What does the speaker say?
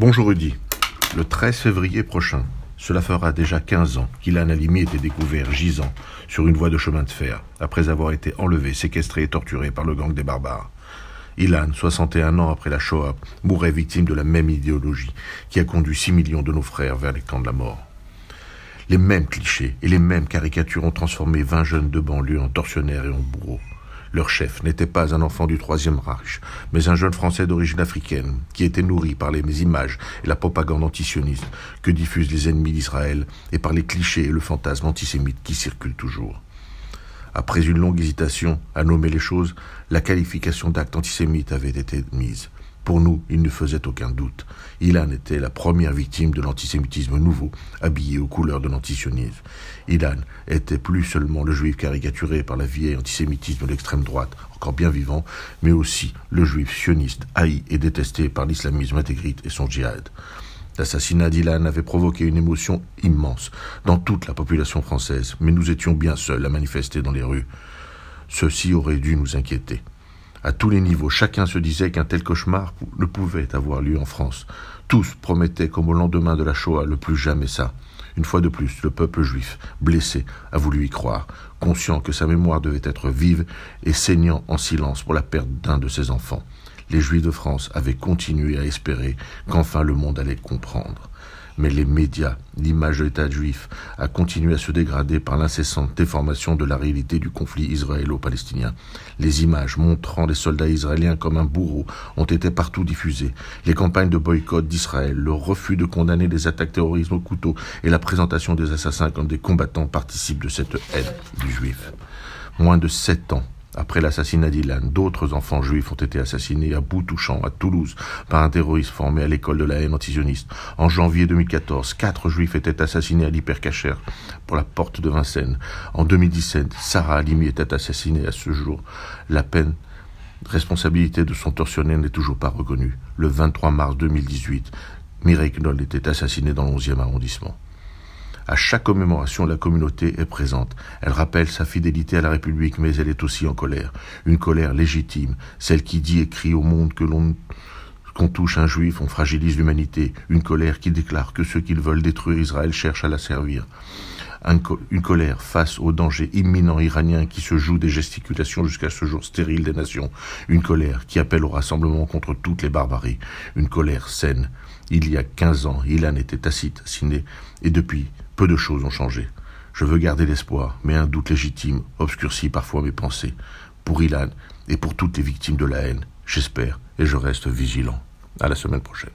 Bonjour Rudy. Le 13 février prochain, cela fera déjà 15 ans qu'Ilan Halimi était découvert gisant sur une voie de chemin de fer, après avoir été enlevé, séquestré et torturé par le gang des barbares. Ilan, 61 ans après la Shoah, mourait victime de la même idéologie qui a conduit 6 millions de nos frères vers les camps de la mort. Les mêmes clichés et les mêmes caricatures ont transformé 20 jeunes de banlieue en tortionnaires et en bourreaux. Leur chef n'était pas un enfant du Troisième Reich, mais un jeune Français d'origine africaine qui était nourri par les images et la propagande antisioniste que diffusent les ennemis d'Israël et par les clichés et le fantasme antisémite qui circulent toujours. Après une longue hésitation à nommer les choses, la qualification d'acte antisémite avait été mise. Pour nous, il ne faisait aucun doute. Ilan était la première victime de l'antisémitisme nouveau, habillé aux couleurs de l'antisionisme. Ilan était plus seulement le juif caricaturé par la vieille antisémitisme de l'extrême droite, encore bien vivant, mais aussi le juif sioniste, haï et détesté par l'islamisme intégrite et son djihad. L'assassinat d'Ilan avait provoqué une émotion immense dans toute la population française, mais nous étions bien seuls à manifester dans les rues. Ceci aurait dû nous inquiéter. À tous les niveaux, chacun se disait qu'un tel cauchemar ne pouvait avoir lieu en France. Tous promettaient, comme au lendemain de la Shoah, le plus jamais ça. Une fois de plus, le peuple juif, blessé, a voulu y croire, conscient que sa mémoire devait être vive et saignant en silence pour la perte d'un de ses enfants. Les Juifs de France avaient continué à espérer qu'enfin le monde allait comprendre mais les médias, l'image de l'État juif a continué à se dégrader par l'incessante déformation de la réalité du conflit israélo-palestinien. Les images montrant les soldats israéliens comme un bourreau ont été partout diffusées. Les campagnes de boycott d'Israël, le refus de condamner les attaques terroristes au couteau et la présentation des assassins comme des combattants participent de cette haine du juif. Moins de sept ans après l'assassinat d'Ilan, d'autres enfants juifs ont été assassinés à Boutouchan, à Toulouse, par un terroriste formé à l'école de la haine antisioniste. En janvier 2014, quatre juifs étaient assassinés à l'hypercacher pour la porte de Vincennes. En 2017, Sarah Halimi était assassinée à ce jour. La peine responsabilité de son tortionnaire n'est toujours pas reconnue. Le 23 mars 2018, Mireille Knoll était assassinée dans le 11e arrondissement. À chaque commémoration, la communauté est présente. Elle rappelle sa fidélité à la République, mais elle est aussi en colère. Une colère légitime, celle qui dit et crie au monde que l'on qu'on touche un juif, on fragilise l'humanité. Une colère qui déclare que ceux qui veulent détruire Israël cherchent à la servir. Une colère face au danger imminent iranien qui se joue des gesticulations jusqu'à ce jour stérile des nations. Une colère qui appelle au rassemblement contre toutes les barbaries. Une colère saine. Il y a quinze ans, Ilan était assassiné, et depuis, peu de choses ont changé. Je veux garder l'espoir, mais un doute légitime obscurcit parfois mes pensées. Pour Ilan et pour toutes les victimes de la haine, j'espère et je reste vigilant. À la semaine prochaine.